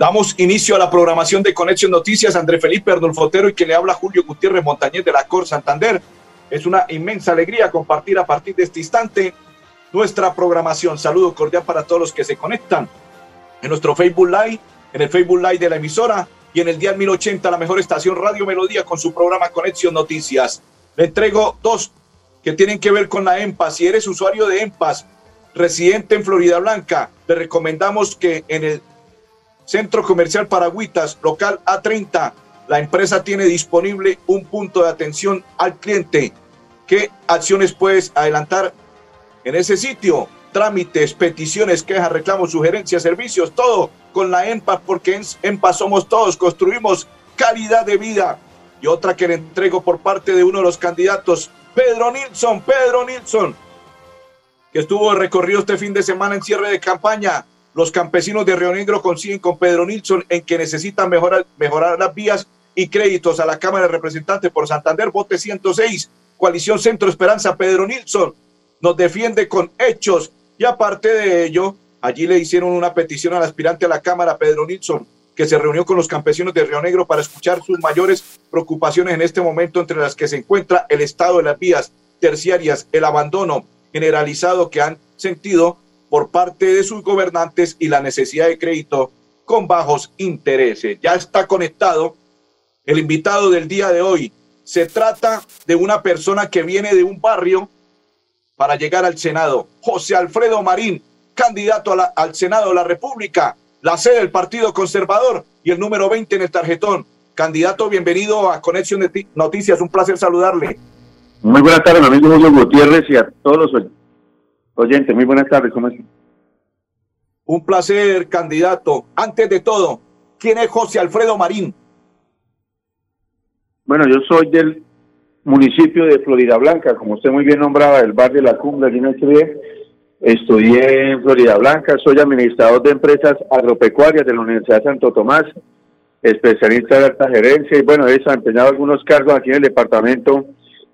Damos inicio a la programación de Conexión Noticias. André Felipe Ardolfotero y que le habla Julio Gutiérrez Montañez de la Cor Santander. Es una inmensa alegría compartir a partir de este instante nuestra programación. Saludo cordial para todos los que se conectan en nuestro Facebook Live, en el Facebook Live de la emisora y en el día 1080, la mejor estación Radio Melodía con su programa Conexión Noticias. Le entrego dos que tienen que ver con la EMPAS. Si eres usuario de EMPAS, residente en Florida Blanca, le recomendamos que en el Centro Comercial Paragüitas, local A30, la empresa tiene disponible un punto de atención al cliente. ¿Qué acciones puedes adelantar en ese sitio? Trámites, peticiones, quejas, reclamos, sugerencias, servicios, todo con la EMPAS, porque en EMPAS somos todos, construimos calidad de vida. Y otra que le entrego por parte de uno de los candidatos, Pedro Nilsson, Pedro Nilsson, que estuvo recorrido este fin de semana en cierre de campaña. Los campesinos de Río Negro consiguen con Pedro Nilsson en que necesitan mejorar, mejorar las vías y créditos a la Cámara de Representantes por Santander, vote 106, coalición Centro Esperanza, Pedro Nilsson. Nos defiende con hechos y aparte de ello, allí le hicieron una petición al aspirante a la Cámara, Pedro Nilsson, que se reunió con los campesinos de Río Negro para escuchar sus mayores preocupaciones en este momento, entre las que se encuentra el estado de las vías terciarias, el abandono generalizado que han sentido por parte de sus gobernantes y la necesidad de crédito con bajos intereses. Ya está conectado el invitado del día de hoy. Se trata de una persona que viene de un barrio para llegar al Senado. José Alfredo Marín, candidato al Senado de la República, la sede del Partido Conservador y el número 20 en el tarjetón. Candidato, bienvenido a Conexión Noticias. Un placer saludarle. Muy buenas tardes, mi amigo Julio Gutiérrez y a todos los oyentes. Muy buenas tardes, ¿cómo? Un placer, candidato. Antes de todo, ¿quién es José Alfredo Marín? Bueno, yo soy del municipio de Florida Blanca, como usted muy bien nombraba, del barrio de La Cumbre, allí en Estudié en Florida Blanca, soy administrador de empresas agropecuarias de la Universidad de Santo Tomás, especialista de alta gerencia y bueno, he desempeñado algunos cargos aquí en el departamento,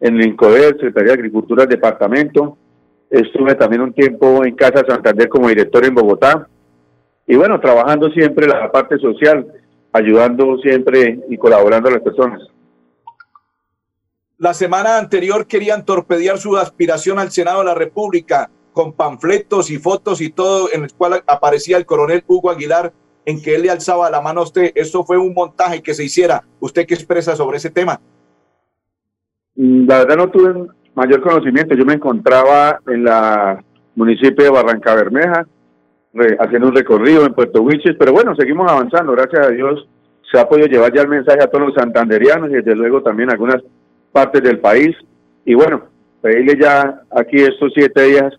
en el INCODER, Secretaría de Agricultura del departamento. Estuve también un tiempo en Casa Santander como director en Bogotá. Y bueno, trabajando siempre la parte social, ayudando siempre y colaborando a las personas. La semana anterior querían torpedear su aspiración al Senado de la República con panfletos y fotos y todo en el cual aparecía el coronel Hugo Aguilar en que él le alzaba la mano a usted. Eso fue un montaje que se hiciera. ¿Usted qué expresa sobre ese tema? Mm, la verdad no tuve mayor conocimiento. Yo me encontraba en la municipio de Barranca Bermeja haciendo un recorrido en Puerto Wilches, pero bueno, seguimos avanzando. Gracias a Dios se ha podido llevar ya el mensaje a todos los santanderianos y desde luego también a algunas partes del país. Y bueno, pedirle ya aquí estos siete días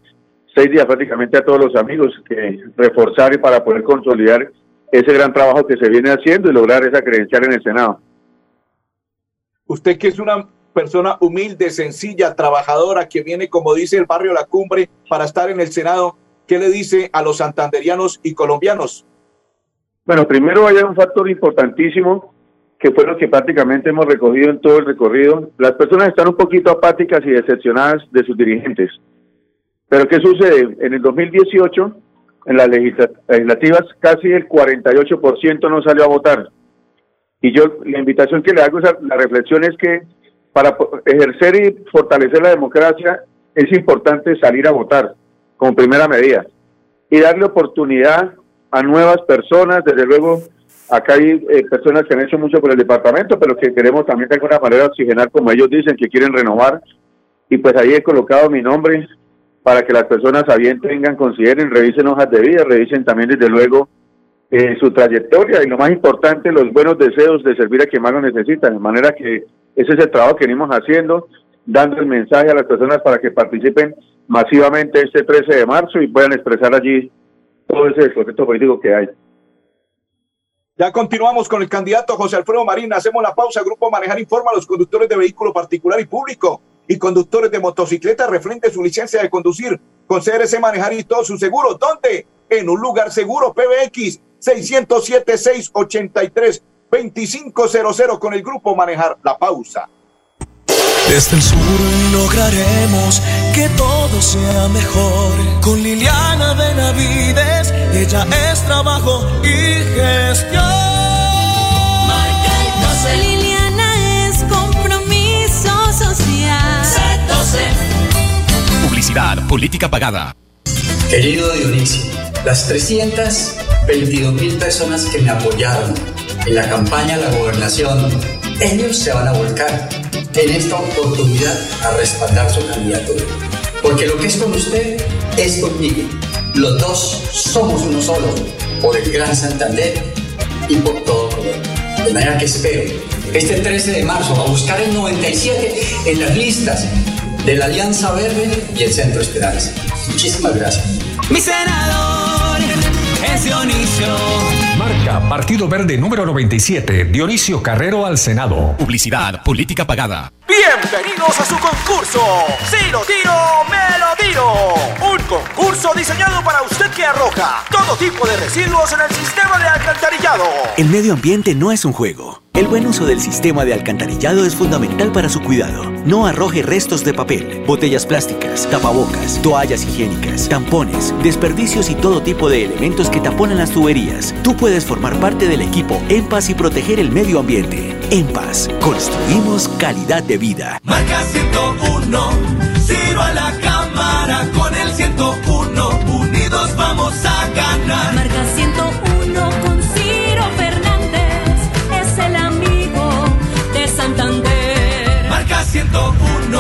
seis días prácticamente a todos los amigos que reforzar para poder consolidar ese gran trabajo que se viene haciendo y lograr esa credencial en el Senado. Usted que es una persona humilde, sencilla, trabajadora, que viene, como dice el barrio La Cumbre, para estar en el Senado, ¿qué le dice a los santanderianos y colombianos? Bueno, primero hay un factor importantísimo que fue lo que prácticamente hemos recogido en todo el recorrido. Las personas están un poquito apáticas y decepcionadas de sus dirigentes. Pero ¿qué sucede? En el 2018, en las legislativas, casi el 48% no salió a votar. Y yo, la invitación que le hago, la reflexión es que para ejercer y fortalecer la democracia es importante salir a votar como primera medida y darle oportunidad a nuevas personas. Desde luego, acá hay eh, personas que han hecho mucho por el departamento, pero que queremos también de alguna manera oxigenar, como ellos dicen, que quieren renovar. Y pues ahí he colocado mi nombre para que las personas bien tengan, consideren, revisen hojas de vida, revisen también desde luego eh, su trayectoria y lo más importante, los buenos deseos de servir a quien más lo necesitan, de manera que ese es el trabajo que venimos haciendo, dando el mensaje a las personas para que participen masivamente este 13 de marzo y puedan expresar allí todo ese proyecto político que hay. Ya continuamos con el candidato José Alfredo Marín. Hacemos la pausa. Grupo Manejar informa a los conductores de vehículo particular y público y conductores de motocicleta refrente su licencia de conducir con CRC Manejar y todos sus seguros. ¿Dónde? En un lugar seguro. PBX 607-683-2500 con el Grupo Manejar. La pausa. Desde el sur lograremos que todo sea mejor. Con Liliana Benavides, ella es trabajo y gestión. Marca el 12. Liliana es compromiso social. Publicidad, política pagada. Querido Dionisio, las 322 mil personas que me apoyaron en la campaña de la gobernación, ellos se van a volcar en esta oportunidad a respaldar su candidatura. Porque lo que es con usted es conmigo. Los dos somos uno solo, por el Gran Santander y por todo Colombia. De manera que espero este 13 de marzo a buscar el 97 en las listas de la Alianza Verde y el Centro Esperanza. Muchísimas gracias. Mi senador es Dionisio. Marca Partido Verde número 97, Dionisio Carrero al Senado. Publicidad, política pagada. Bienvenidos a su concurso. Si lo tiro, me lo tiro. Un concurso diseñado para usted que arroja todo tipo de residuos en el sistema de alcantarillado. El medio ambiente no es un juego. El buen uso del sistema de alcantarillado es fundamental para su cuidado. No arroje restos de papel, botellas plásticas, tapabocas, toallas higiénicas, tampones, desperdicios y todo tipo de elementos que taponan las tuberías. Tú puedes formar parte del equipo En Paz y proteger el medio ambiente. En Paz, construimos calidad de vida. Marca 101, Ciro a la cámara con el 101. Unidos vamos a ganar. Marca 101 101,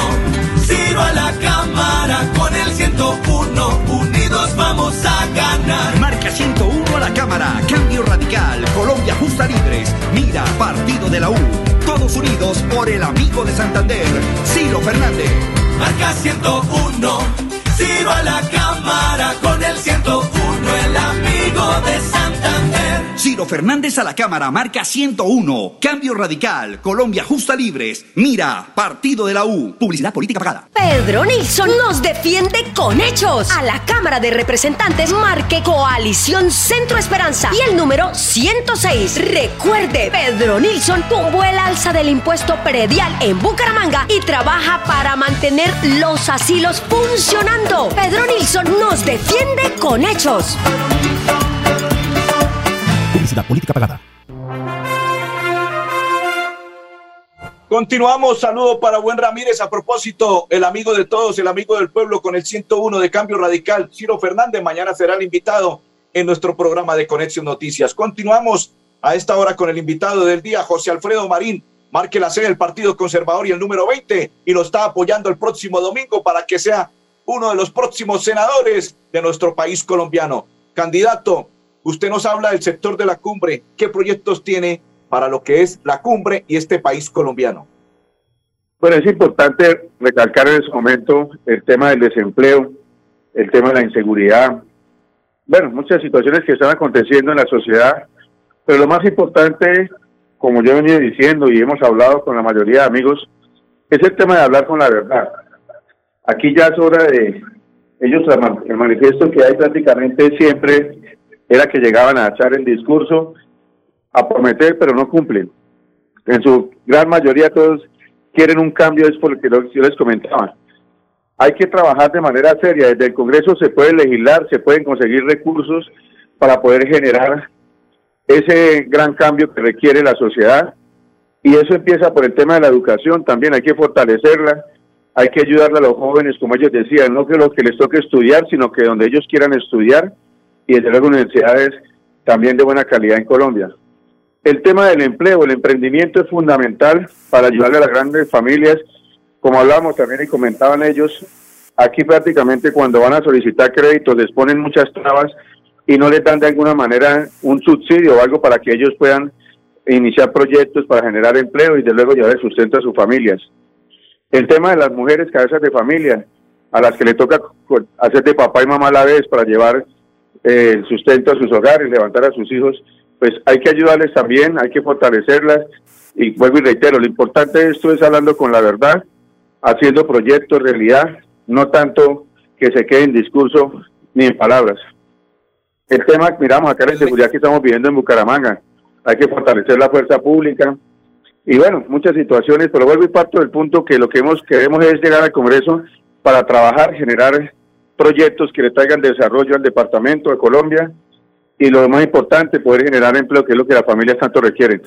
Ciro a la cámara con el 101. Unidos vamos a ganar. Marca 101 a la Cámara, Cambio Radical, Colombia Justa Libres, Mira, Partido de la U. Todos unidos por el amigo de Santander, Ciro Fernández. Marca 101, Ciro a la cámara con el 101. El amigo de Santander. Ciro Fernández a la Cámara, marca 101. Cambio Radical, Colombia Justa Libres, Mira, Partido de la U. Publicidad política pagada. Pedro Nilsson nos defiende con hechos. A la Cámara de Representantes marque Coalición Centro Esperanza y el número 106. Recuerde, Pedro Nilsson tumbó el alza del impuesto predial en Bucaramanga y trabaja para mantener los asilos funcionando. Pedro Nilsson nos defiende con hechos. Política pagada. Continuamos, saludo para Buen Ramírez. A propósito, el amigo de todos, el amigo del pueblo con el 101 de Cambio Radical, Ciro Fernández, mañana será el invitado en nuestro programa de Conexión Noticias. Continuamos a esta hora con el invitado del día, José Alfredo Marín. Marque la sede del Partido Conservador y el número 20 y lo está apoyando el próximo domingo para que sea uno de los próximos senadores de nuestro país colombiano. Candidato, usted nos habla del sector de la cumbre. ¿Qué proyectos tiene para lo que es la cumbre y este país colombiano? Bueno, es importante recalcar en ese momento el tema del desempleo, el tema de la inseguridad, bueno, muchas situaciones que están aconteciendo en la sociedad, pero lo más importante, como yo he venido diciendo y hemos hablado con la mayoría de amigos, es el tema de hablar con la verdad. Aquí ya es hora de, ellos el manifiesto que hay prácticamente siempre era que llegaban a echar el discurso, a prometer, pero no cumplen. En su gran mayoría todos quieren un cambio, es por lo que yo les comentaba. Hay que trabajar de manera seria. Desde el Congreso se puede legislar, se pueden conseguir recursos para poder generar ese gran cambio que requiere la sociedad. Y eso empieza por el tema de la educación también, hay que fortalecerla, hay que ayudarle a los jóvenes, como ellos decían, no que lo que les toque estudiar, sino que donde ellos quieran estudiar y desde luego universidades también de buena calidad en Colombia. El tema del empleo, el emprendimiento es fundamental para ayudarle a las grandes familias. Como hablábamos también y comentaban ellos, aquí prácticamente cuando van a solicitar créditos les ponen muchas trabas y no les dan de alguna manera un subsidio o algo para que ellos puedan iniciar proyectos para generar empleo y de luego llevar el sustento a sus familias. El tema de las mujeres cabezas de familia, a las que le toca hacer de papá y mamá a la vez para llevar el sustento a sus hogares, levantar a sus hijos, pues hay que ayudarles también, hay que fortalecerlas. Y vuelvo y reitero, lo importante de esto es hablando con la verdad, haciendo proyectos realidad, no tanto que se quede en discurso ni en palabras. El tema, miramos acá la seguridad que estamos viviendo en Bucaramanga, hay que fortalecer la fuerza pública. Y bueno, muchas situaciones, pero vuelvo y parto del punto que lo que hemos, queremos es llegar al Congreso para trabajar, generar proyectos que le traigan desarrollo al departamento de Colombia y lo más importante, poder generar empleo, que es lo que las familias tanto requieren.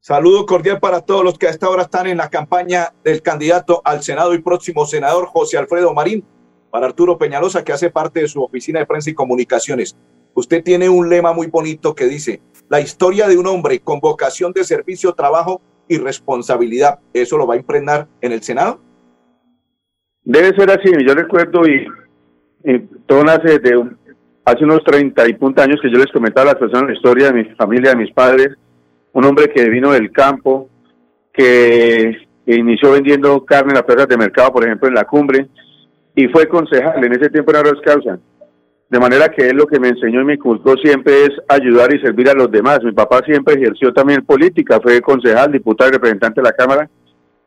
Saludo cordial para todos los que a esta hora están en la campaña del candidato al Senado y próximo senador José Alfredo Marín, para Arturo Peñalosa, que hace parte de su oficina de prensa y comunicaciones. Usted tiene un lema muy bonito que dice, la historia de un hombre con vocación de servicio, trabajo y responsabilidad. ¿Eso lo va a impregnar en el Senado? Debe ser así. Yo recuerdo y, todo nace hace unos 30 y puntos años que yo les comentaba a las personas la historia de mi familia, de mis padres. Un hombre que vino del campo, que inició vendiendo carne en las plazas de mercado, por ejemplo, en la cumbre, y fue concejal. En ese tiempo era Ross Causa. De manera que él lo que me enseñó y me inculcó siempre es ayudar y servir a los demás. Mi papá siempre ejerció también política, fue concejal, diputado y representante de la Cámara,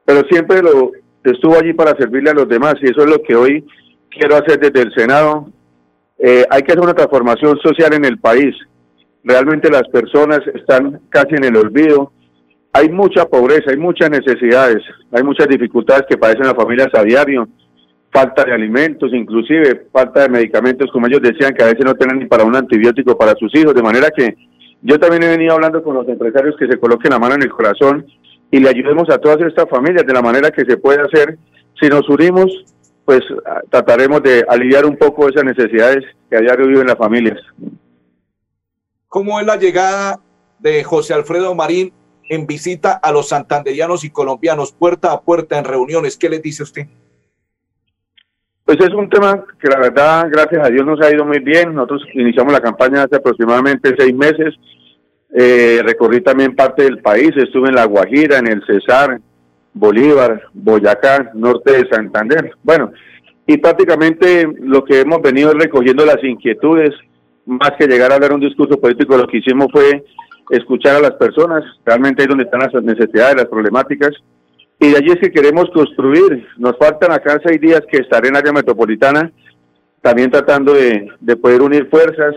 pero siempre lo estuvo allí para servirle a los demás y eso es lo que hoy quiero hacer desde el Senado. Eh, hay que hacer una transformación social en el país. Realmente las personas están casi en el olvido. Hay mucha pobreza, hay muchas necesidades, hay muchas dificultades que padecen las familias a diario falta de alimentos, inclusive falta de medicamentos, como ellos decían, que a veces no tienen ni para un antibiótico para sus hijos, de manera que yo también he venido hablando con los empresarios que se coloquen la mano en el corazón y le ayudemos a todas estas familias de la manera que se puede hacer. Si nos unimos, pues trataremos de aliviar un poco esas necesidades que a diario viven las familias. ¿Cómo es la llegada de José Alfredo Marín en visita a los santanderianos y colombianos, puerta a puerta en reuniones? ¿Qué les dice usted? Pues es un tema que la verdad, gracias a Dios, nos ha ido muy bien. Nosotros iniciamos la campaña hace aproximadamente seis meses. Eh, recorrí también parte del país, estuve en La Guajira, en el Cesar, Bolívar, Boyacá, norte de Santander. Bueno, y prácticamente lo que hemos venido recogiendo las inquietudes, más que llegar a dar un discurso político, lo que hicimos fue escuchar a las personas, realmente ahí donde están las necesidades, las problemáticas, y de allí es que queremos construir. Nos faltan acá seis días que estaré en área metropolitana, también tratando de, de poder unir fuerzas.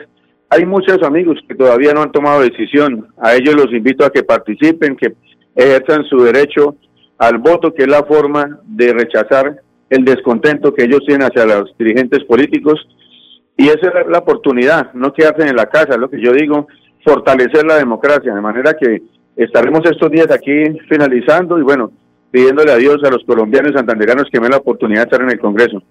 Hay muchos amigos que todavía no han tomado decisión. A ellos los invito a que participen, que ejerzan su derecho al voto, que es la forma de rechazar el descontento que ellos tienen hacia los dirigentes políticos. Y esa es la oportunidad, no quedarse en la casa, lo que yo digo, fortalecer la democracia, de manera que estaremos estos días aquí finalizando y bueno, pidiéndole a Dios a los colombianos y santanderianos que me den la oportunidad de estar en el Congreso.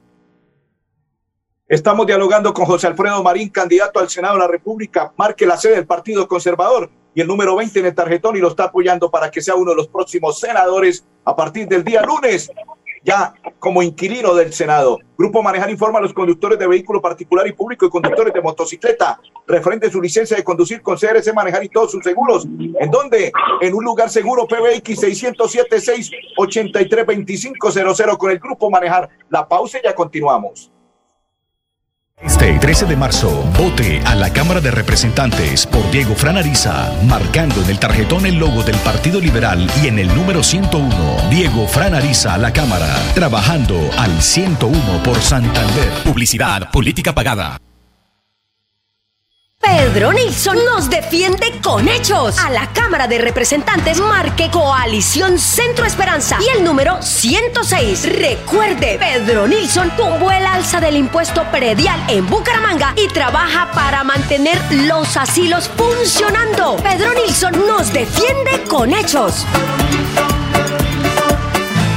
Estamos dialogando con José Alfredo Marín, candidato al Senado de la República. Marque la sede del Partido Conservador y el número 20 en el tarjetón y lo está apoyando para que sea uno de los próximos senadores a partir del día lunes ya como inquilino del Senado. Grupo Manejar informa a los conductores de vehículo particular y público y conductores de motocicleta referente su licencia de conducir con CRC Manejar y todos sus seguros. ¿En dónde? En un lugar seguro PBX 607 683 2500 con el Grupo Manejar. La pausa y ya continuamos. Este 13 de marzo, vote a la Cámara de Representantes por Diego Franariza, marcando en el tarjetón el logo del Partido Liberal y en el número 101, Diego Franariza a la Cámara, trabajando al 101 por Santander. Publicidad, política pagada. Pedro Nilsson nos defiende con hechos. A la Cámara de Representantes marque Coalición Centro Esperanza y el número 106. Recuerde, Pedro Nilsson tumbó el alza del impuesto predial en Bucaramanga y trabaja para mantener los asilos funcionando. Pedro Nilsson nos defiende con hechos.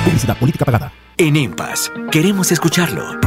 Publicidad, política pagada. En EMPAS, queremos escucharlo.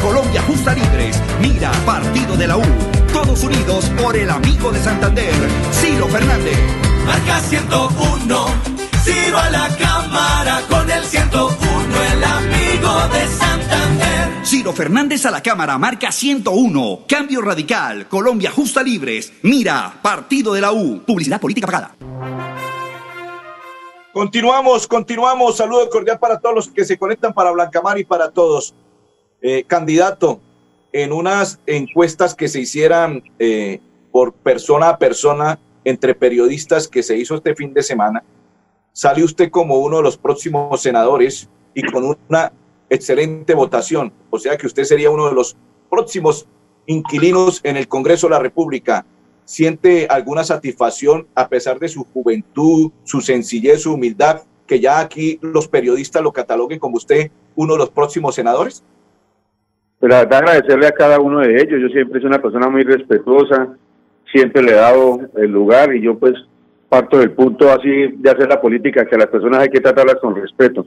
Colombia Justa Libres, Mira, Partido de la U. Todos unidos por el amigo de Santander, Ciro Fernández. Marca 101, Ciro a la cámara con el 101, el amigo de Santander. Ciro Fernández a la Cámara, marca 101. Cambio Radical, Colombia Justa Libres. Mira, Partido de la U. Publicidad política pagada. Continuamos, continuamos. Saludo cordial para todos los que se conectan para Blancamar y para todos. Eh, candidato, en unas encuestas que se hicieran eh, por persona a persona entre periodistas que se hizo este fin de semana, sale usted como uno de los próximos senadores y con una excelente votación. O sea que usted sería uno de los próximos inquilinos en el Congreso de la República. ¿Siente alguna satisfacción a pesar de su juventud, su sencillez, su humildad, que ya aquí los periodistas lo cataloguen como usted uno de los próximos senadores? Pero la verdad agradecerle a cada uno de ellos. Yo siempre soy una persona muy respetuosa, siempre le he dado el lugar y yo pues parto del punto así de hacer la política, que a las personas hay que tratarlas con respeto.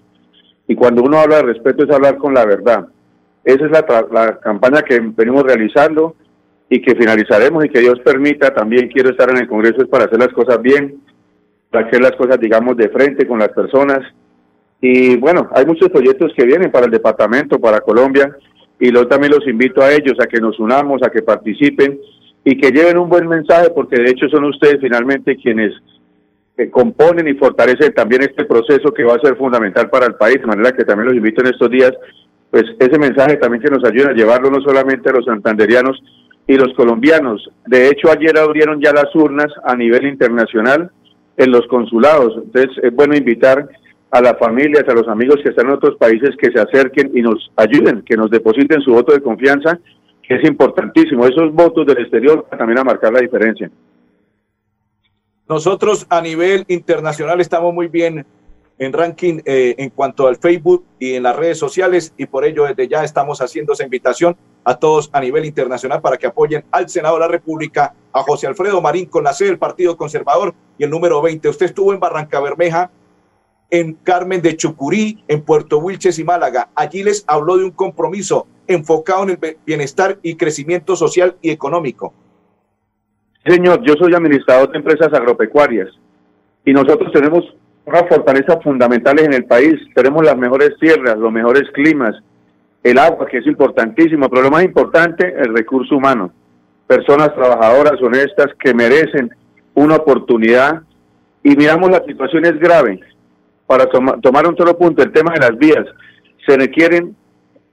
Y cuando uno habla de respeto es hablar con la verdad. Esa es la, la campaña que venimos realizando y que finalizaremos y que Dios permita. También quiero estar en el Congreso es para hacer las cosas bien, para hacer las cosas, digamos, de frente con las personas. Y bueno, hay muchos proyectos que vienen para el departamento, para Colombia, y yo también los invito a ellos a que nos unamos, a que participen y que lleven un buen mensaje, porque de hecho son ustedes finalmente quienes eh, componen y fortalecen también este proceso que va a ser fundamental para el país, de manera que también los invito en estos días, pues ese mensaje también que nos ayude a llevarlo no solamente a los santanderianos y los colombianos. De hecho, ayer abrieron ya las urnas a nivel internacional en los consulados, entonces es bueno invitar a las familias, a los amigos que están en otros países que se acerquen y nos ayuden, que nos depositen su voto de confianza, que es importantísimo. Esos votos del exterior también a marcar la diferencia. Nosotros a nivel internacional estamos muy bien en ranking eh, en cuanto al Facebook y en las redes sociales y por ello desde ya estamos haciendo esa invitación a todos a nivel internacional para que apoyen al Senado de la República, a José Alfredo Marín con la sede del Partido Conservador y el número 20. Usted estuvo en Barranca Bermeja, en Carmen de Chucurí, en Puerto Wilches y Málaga. Allí les habló de un compromiso enfocado en el bienestar y crecimiento social y económico. Señor, yo soy administrador de empresas agropecuarias y nosotros tenemos unas fortalezas fundamentales en el país. Tenemos las mejores tierras, los mejores climas, el agua, que es importantísimo, pero lo más importante, el recurso humano. Personas trabajadoras, honestas, que merecen una oportunidad y miramos la situación es grave. Para toma- tomar un solo punto, el tema de las vías, se requieren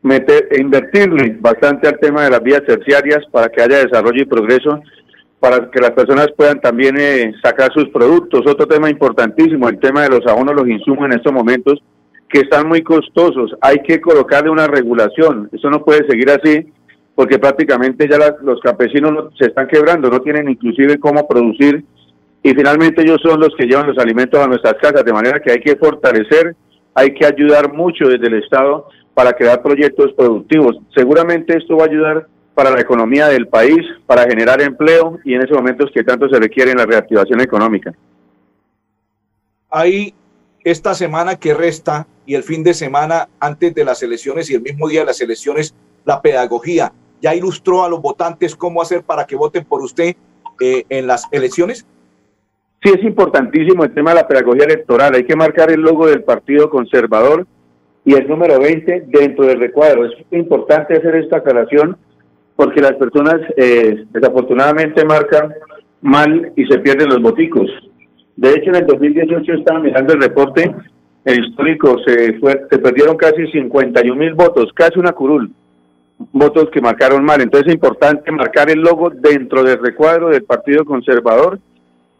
meter, e invertirle bastante al tema de las vías terciarias para que haya desarrollo y progreso para que las personas puedan también eh, sacar sus productos. Otro tema importantísimo, el tema de los abonos, los insumos en estos momentos, que están muy costosos. Hay que colocarle una regulación. Eso no puede seguir así, porque prácticamente ya las- los campesinos no- se están quebrando, no tienen inclusive cómo producir, y finalmente ellos son los que llevan los alimentos a nuestras casas, de manera que hay que fortalecer, hay que ayudar mucho desde el Estado para crear proyectos productivos. Seguramente esto va a ayudar para la economía del país, para generar empleo y en esos momentos que tanto se requiere en la reactivación económica. Hay esta semana que resta y el fin de semana antes de las elecciones y el mismo día de las elecciones, la pedagogía. ¿Ya ilustró a los votantes cómo hacer para que voten por usted eh, en las elecciones? Sí, es importantísimo el tema de la pedagogía electoral. Hay que marcar el logo del Partido Conservador y el número 20 dentro del recuadro. Es importante hacer esta aclaración porque las personas eh, desafortunadamente marcan mal y se pierden los boticos. De hecho, en el 2018 estaba mirando el reporte el histórico, se, fue, se perdieron casi 51 mil votos, casi una curul, votos que marcaron mal. Entonces es importante marcar el logo dentro del recuadro del Partido Conservador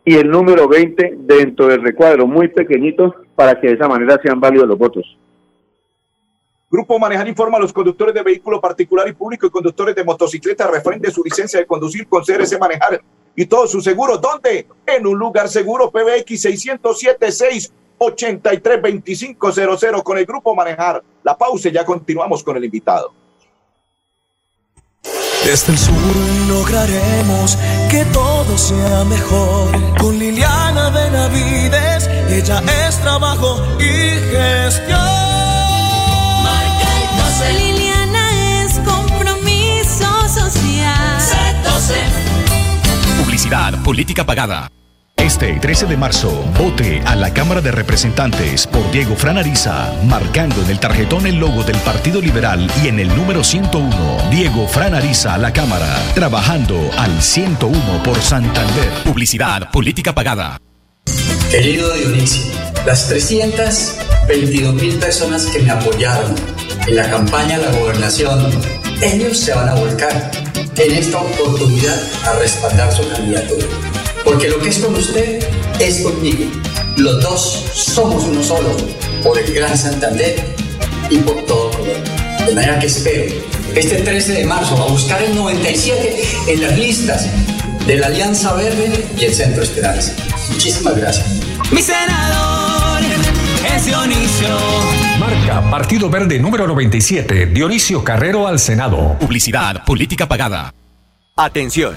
y el número 20 dentro del recuadro, muy pequeñito, para que de esa manera sean válidos los votos. Grupo Manejar informa a los conductores de vehículo particular y público y conductores de motocicleta referente su licencia de conducir con CRC Manejar y todos sus seguros. ¿Dónde? En un lugar seguro, PBX 676 832500 con el Grupo Manejar. La pausa y ya continuamos con el invitado. Desde el sur lograremos que todo sea mejor. Con Liliana Benavides, ella es trabajo y gestión. Marca el 12. Liliana es compromiso social. Publicidad, política pagada. Este 13 de marzo, vote a la Cámara de Representantes por Diego Fran Ariza, marcando en el tarjetón el logo del Partido Liberal y en el número 101, Diego Fran Ariza a la Cámara, trabajando al 101 por Santander. Publicidad, política pagada. Querido Dionisio, las 322 mil personas que me apoyaron en la campaña de la gobernación, ellos se van a volcar en esta oportunidad a respaldar su candidatura. Porque lo que es con usted es conmigo. Los dos somos uno solo, por el Gran Santander y por todo Colombia. De manera que espero este 13 de marzo a buscar el 97 en las listas de la Alianza Verde y el Centro Esperanza. Muchísimas gracias. Mi senador es Dionisio. Marca Partido Verde número 97, Dionisio Carrero al Senado. Publicidad, política pagada. Atención,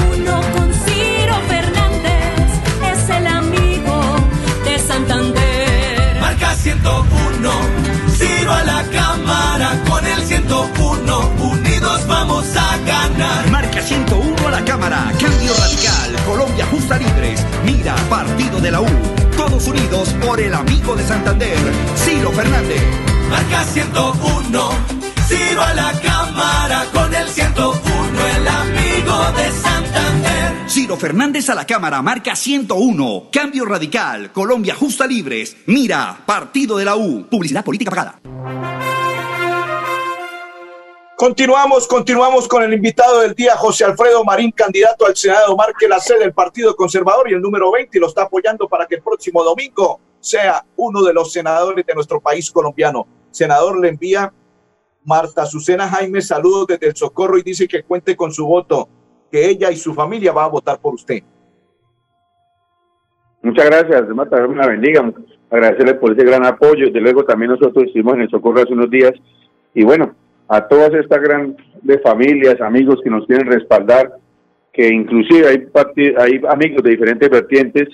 A la cámara con el 101. Unidos vamos a ganar. Marca 101 a la Cámara. Cambio radical. Colombia justa libres. Mira, partido de la U. Todos unidos por el amigo de Santander, Ciro Fernández. Marca 101, Ciro a la cámara con el 101, el amigo de Santander. Ciro Fernández a la Cámara, marca 101. Cambio radical. Colombia justa libres. Mira, partido de la U. Publicidad política pagada. Continuamos, continuamos con el invitado del día, José Alfredo Marín, candidato al Senado. Marque la sede del Partido Conservador y el número 20 y lo está apoyando para que el próximo domingo sea uno de los senadores de nuestro país colombiano. Senador, le envía Marta Azucena Jaime saludos desde el Socorro y dice que cuente con su voto, que ella y su familia va a votar por usted. Muchas gracias, Marta, la bendiga. Agradecerle por ese gran apoyo. Desde luego también nosotros estuvimos en el Socorro hace unos días. Y bueno, a todas estas grandes familias, amigos que nos quieren respaldar, que inclusive hay, hay amigos de diferentes vertientes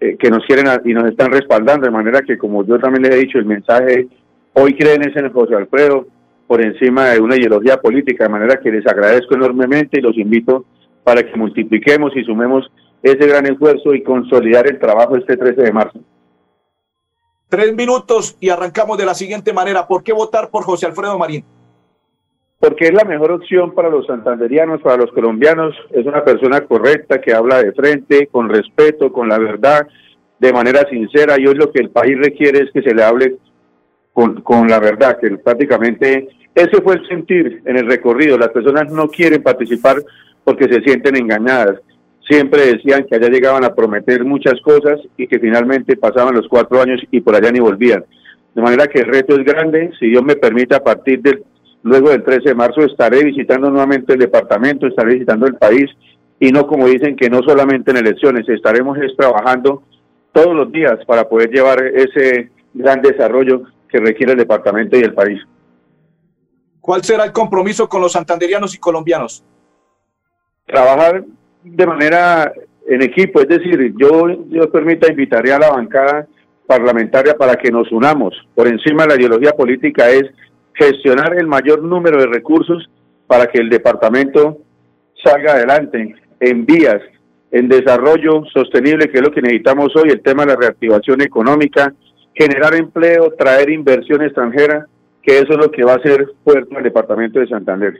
eh, que nos quieren y nos están respaldando, de manera que como yo también les he dicho, el mensaje hoy creen es en José Alfredo por encima de una ideología política, de manera que les agradezco enormemente y los invito para que multipliquemos y sumemos ese gran esfuerzo y consolidar el trabajo este 13 de marzo. Tres minutos y arrancamos de la siguiente manera. ¿Por qué votar por José Alfredo Marín? porque es la mejor opción para los santanderianos, para los colombianos. Es una persona correcta que habla de frente, con respeto, con la verdad, de manera sincera. Y hoy lo que el país requiere es que se le hable con, con la verdad, que prácticamente ese fue el sentir en el recorrido. Las personas no quieren participar porque se sienten engañadas. Siempre decían que allá llegaban a prometer muchas cosas y que finalmente pasaban los cuatro años y por allá ni volvían. De manera que el reto es grande. Si Dios me permite, a partir del Luego del 13 de marzo estaré visitando nuevamente el departamento, estaré visitando el país y no como dicen que no solamente en elecciones, estaremos es trabajando todos los días para poder llevar ese gran desarrollo que requiere el departamento y el país. ¿Cuál será el compromiso con los santanderianos y colombianos? Trabajar de manera en equipo, es decir, yo, Dios permita, invitaré a la bancada parlamentaria para que nos unamos. Por encima de la ideología política es gestionar el mayor número de recursos para que el departamento salga adelante en vías, en desarrollo sostenible, que es lo que necesitamos hoy, el tema de la reactivación económica, generar empleo, traer inversión extranjera, que eso es lo que va a hacer fuerte el departamento de Santander.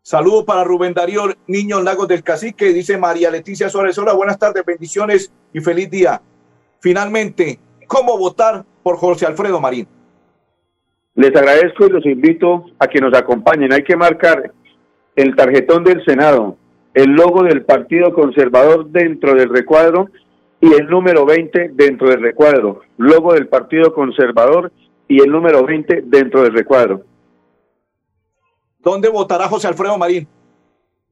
Saludo para Rubén Darío Niño Lagos del Cacique, dice María Leticia Suárez. Hola, buenas tardes, bendiciones y feliz día. Finalmente, ¿cómo votar por José Alfredo Marín? Les agradezco y los invito a que nos acompañen. Hay que marcar el tarjetón del Senado, el logo del Partido Conservador dentro del recuadro y el número 20 dentro del recuadro. Logo del Partido Conservador y el número 20 dentro del recuadro. ¿Dónde votará José Alfredo Marín?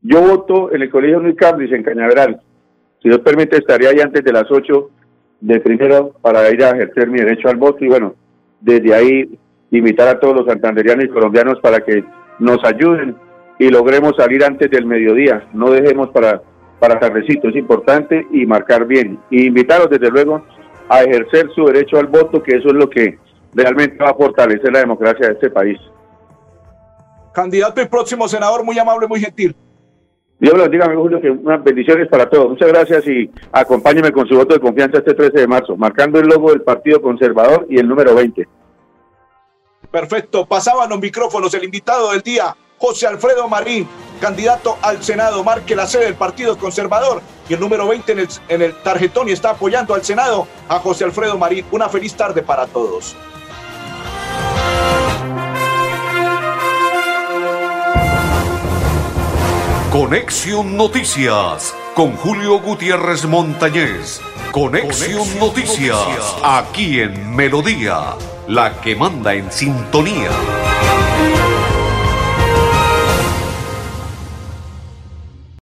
Yo voto en el Colegio Luis Cambridge en Cañaveral. Si Dios permite, estaría ahí antes de las 8 de primero para ir a ejercer mi derecho al voto y bueno, desde ahí invitar a todos los santanderianos y colombianos para que nos ayuden y logremos salir antes del mediodía. No dejemos para, para tardecito, es importante y marcar bien. Y invitarlos desde luego a ejercer su derecho al voto, que eso es lo que realmente va a fortalecer la democracia de este país. Candidato y próximo senador, muy amable, muy gentil. Dios los diga, amigo Julio, que unas bendiciones para todos. Muchas gracias y acompáñeme con su voto de confianza este 13 de marzo, marcando el logo del Partido Conservador y el número 20. Perfecto, pasaban los micrófonos el invitado del día, José Alfredo Marín, candidato al Senado, marque la sede del Partido Conservador y el número 20 en el, en el tarjetón y está apoyando al Senado a José Alfredo Marín. Una feliz tarde para todos. Conexión Noticias con Julio Gutiérrez Montañez. Conexión Noticias aquí en Melodía, la que manda en sintonía.